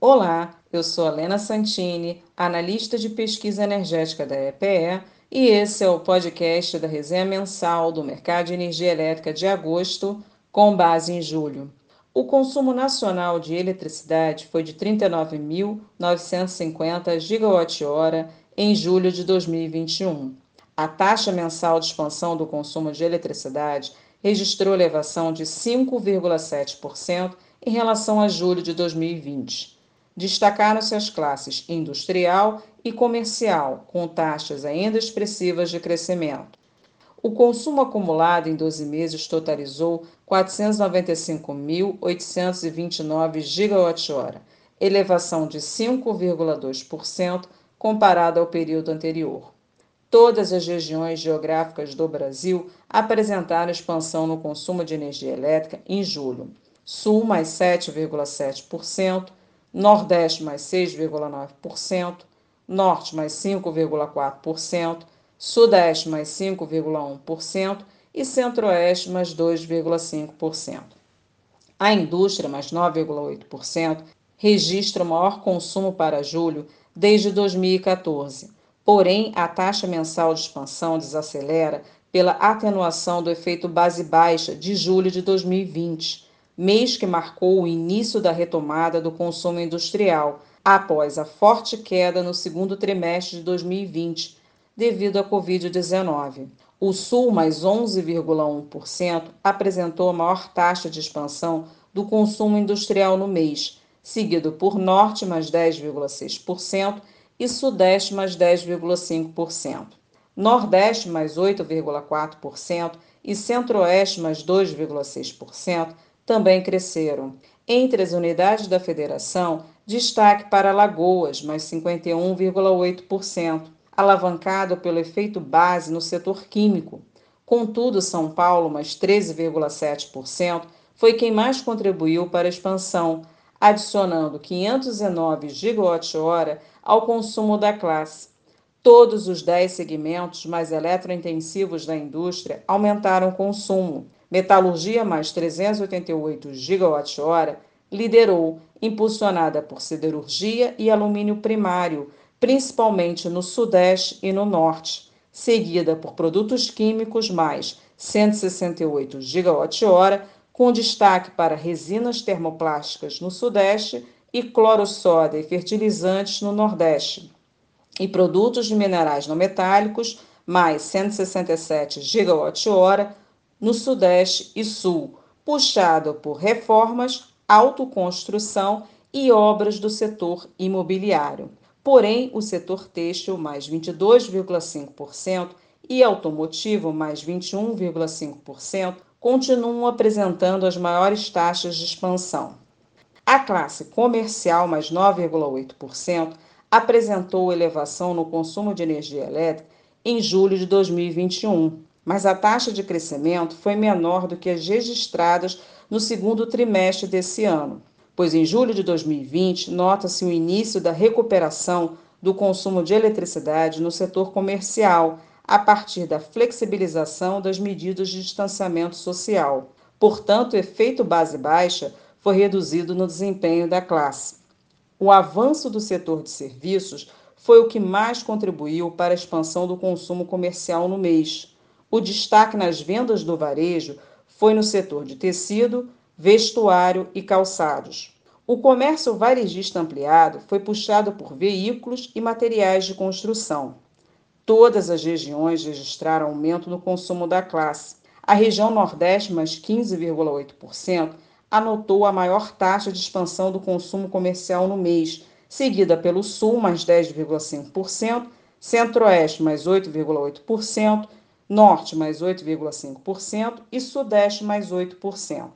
Olá, eu sou a Lena Santini, analista de pesquisa energética da EPE, e esse é o podcast da resenha mensal do mercado de energia elétrica de agosto, com base em julho. O consumo nacional de eletricidade foi de 39.950 gigawatt-hora em julho de 2021. A taxa mensal de expansão do consumo de eletricidade registrou elevação de 5,7% em relação a julho de 2020. Destacaram-se as classes industrial e comercial, com taxas ainda expressivas de crescimento. O consumo acumulado em 12 meses totalizou 495.829 gigawatt-hora, elevação de 5,2% comparado ao período anterior. Todas as regiões geográficas do Brasil apresentaram expansão no consumo de energia elétrica em julho. Sul mais 7,7%, Nordeste mais 6,9%, Norte mais 5,4%, Sudeste mais 5,1% e Centro-Oeste mais 2,5%. A indústria mais 9,8% registra o maior consumo para julho desde 2014. Porém, a taxa mensal de expansão desacelera pela atenuação do efeito base baixa de julho de 2020 mês que marcou o início da retomada do consumo industrial, após a forte queda no segundo trimestre de 2020, devido à Covid-19. O Sul, mais 11,1%, apresentou a maior taxa de expansão do consumo industrial no mês, seguido por Norte, mais 10,6%, e Sudeste, mais 10,5%. Nordeste, mais 8,4%, e Centro-Oeste, mais 2,6%, também cresceram. Entre as unidades da federação, destaque para Lagoas, mais 51,8%, alavancado pelo efeito base no setor químico. Contudo, São Paulo, mais 13,7%, foi quem mais contribuiu para a expansão, adicionando 509 gigawatt-hora ao consumo da classe. Todos os 10 segmentos mais eletrointensivos da indústria aumentaram o consumo, Metalurgia mais 388 gigawatt-hora liderou, impulsionada por siderurgia e alumínio primário, principalmente no Sudeste e no Norte, seguida por produtos químicos mais 168 gigawatt-hora, com destaque para resinas termoplásticas no Sudeste e cloro-soda e fertilizantes no Nordeste, e produtos de minerais não metálicos mais 167 gigawatt-hora no Sudeste e Sul, puxado por reformas, autoconstrução e obras do setor imobiliário. Porém, o setor têxtil, mais 22,5%, e automotivo, mais 21,5%, continuam apresentando as maiores taxas de expansão. A classe comercial, mais 9,8%, apresentou elevação no consumo de energia elétrica em julho de 2021, mas a taxa de crescimento foi menor do que as registradas no segundo trimestre desse ano, pois em julho de 2020 nota-se o início da recuperação do consumo de eletricidade no setor comercial, a partir da flexibilização das medidas de distanciamento social. Portanto, o efeito base baixa foi reduzido no desempenho da classe. O avanço do setor de serviços foi o que mais contribuiu para a expansão do consumo comercial no mês o destaque nas vendas do varejo foi no setor de tecido, vestuário e calçados. O comércio varejista ampliado foi puxado por veículos e materiais de construção. Todas as regiões registraram aumento no consumo da classe. A região Nordeste, mais 15,8%, anotou a maior taxa de expansão do consumo comercial no mês, seguida pelo Sul, mais 10,5%, Centro-Oeste, mais 8,8%, Norte mais 8,5% e Sudeste mais 8%.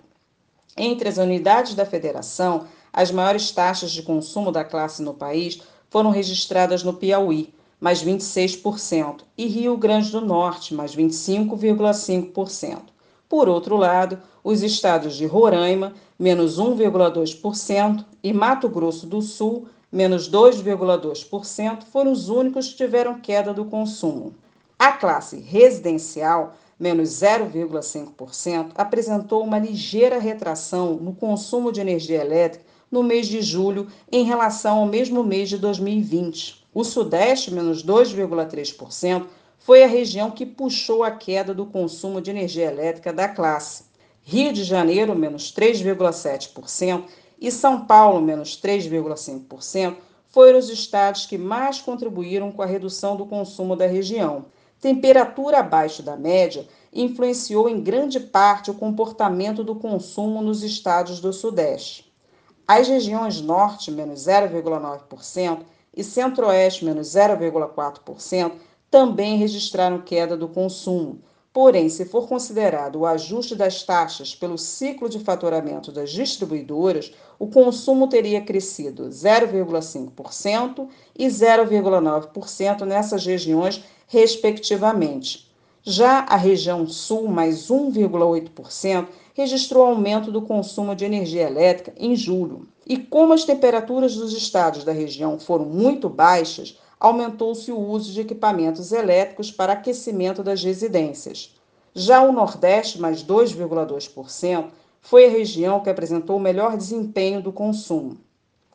Entre as unidades da federação, as maiores taxas de consumo da classe no país foram registradas no Piauí, mais 26%, e Rio Grande do Norte, mais 25,5%. Por outro lado, os estados de Roraima, menos 1,2%, e Mato Grosso do Sul, menos 2,2%, foram os únicos que tiveram queda do consumo. A classe residencial menos 0,5%, apresentou uma ligeira retração no consumo de energia elétrica no mês de julho em relação ao mesmo mês de 2020. O Sudeste, menos 2,3%, foi a região que puxou a queda do consumo de energia elétrica da classe. Rio de Janeiro, menos 3,7%, e São Paulo, menos 3,5%, foram os estados que mais contribuíram com a redução do consumo da região. Temperatura abaixo da média influenciou em grande parte o comportamento do consumo nos estados do Sudeste. As regiões Norte, menos 0,9%, e Centro-Oeste, menos 0,4%, também registraram queda do consumo, Porém, se for considerado o ajuste das taxas pelo ciclo de faturamento das distribuidoras, o consumo teria crescido 0,5% e 0,9% nessas regiões, respectivamente. Já a região Sul, mais 1,8%, registrou aumento do consumo de energia elétrica em julho. E como as temperaturas dos estados da região foram muito baixas, aumentou-se o uso de equipamentos elétricos para aquecimento das residências. Já o Nordeste, mais 2,2%, foi a região que apresentou o melhor desempenho do consumo.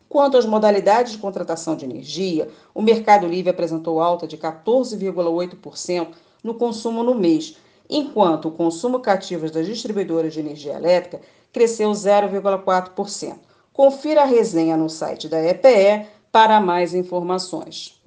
Quanto às modalidades de contratação de energia, o Mercado Livre apresentou alta de 14,8% no consumo no mês, enquanto o consumo cativo das distribuidoras de energia elétrica cresceu 0,4%. Confira a resenha no site da EPE para mais informações.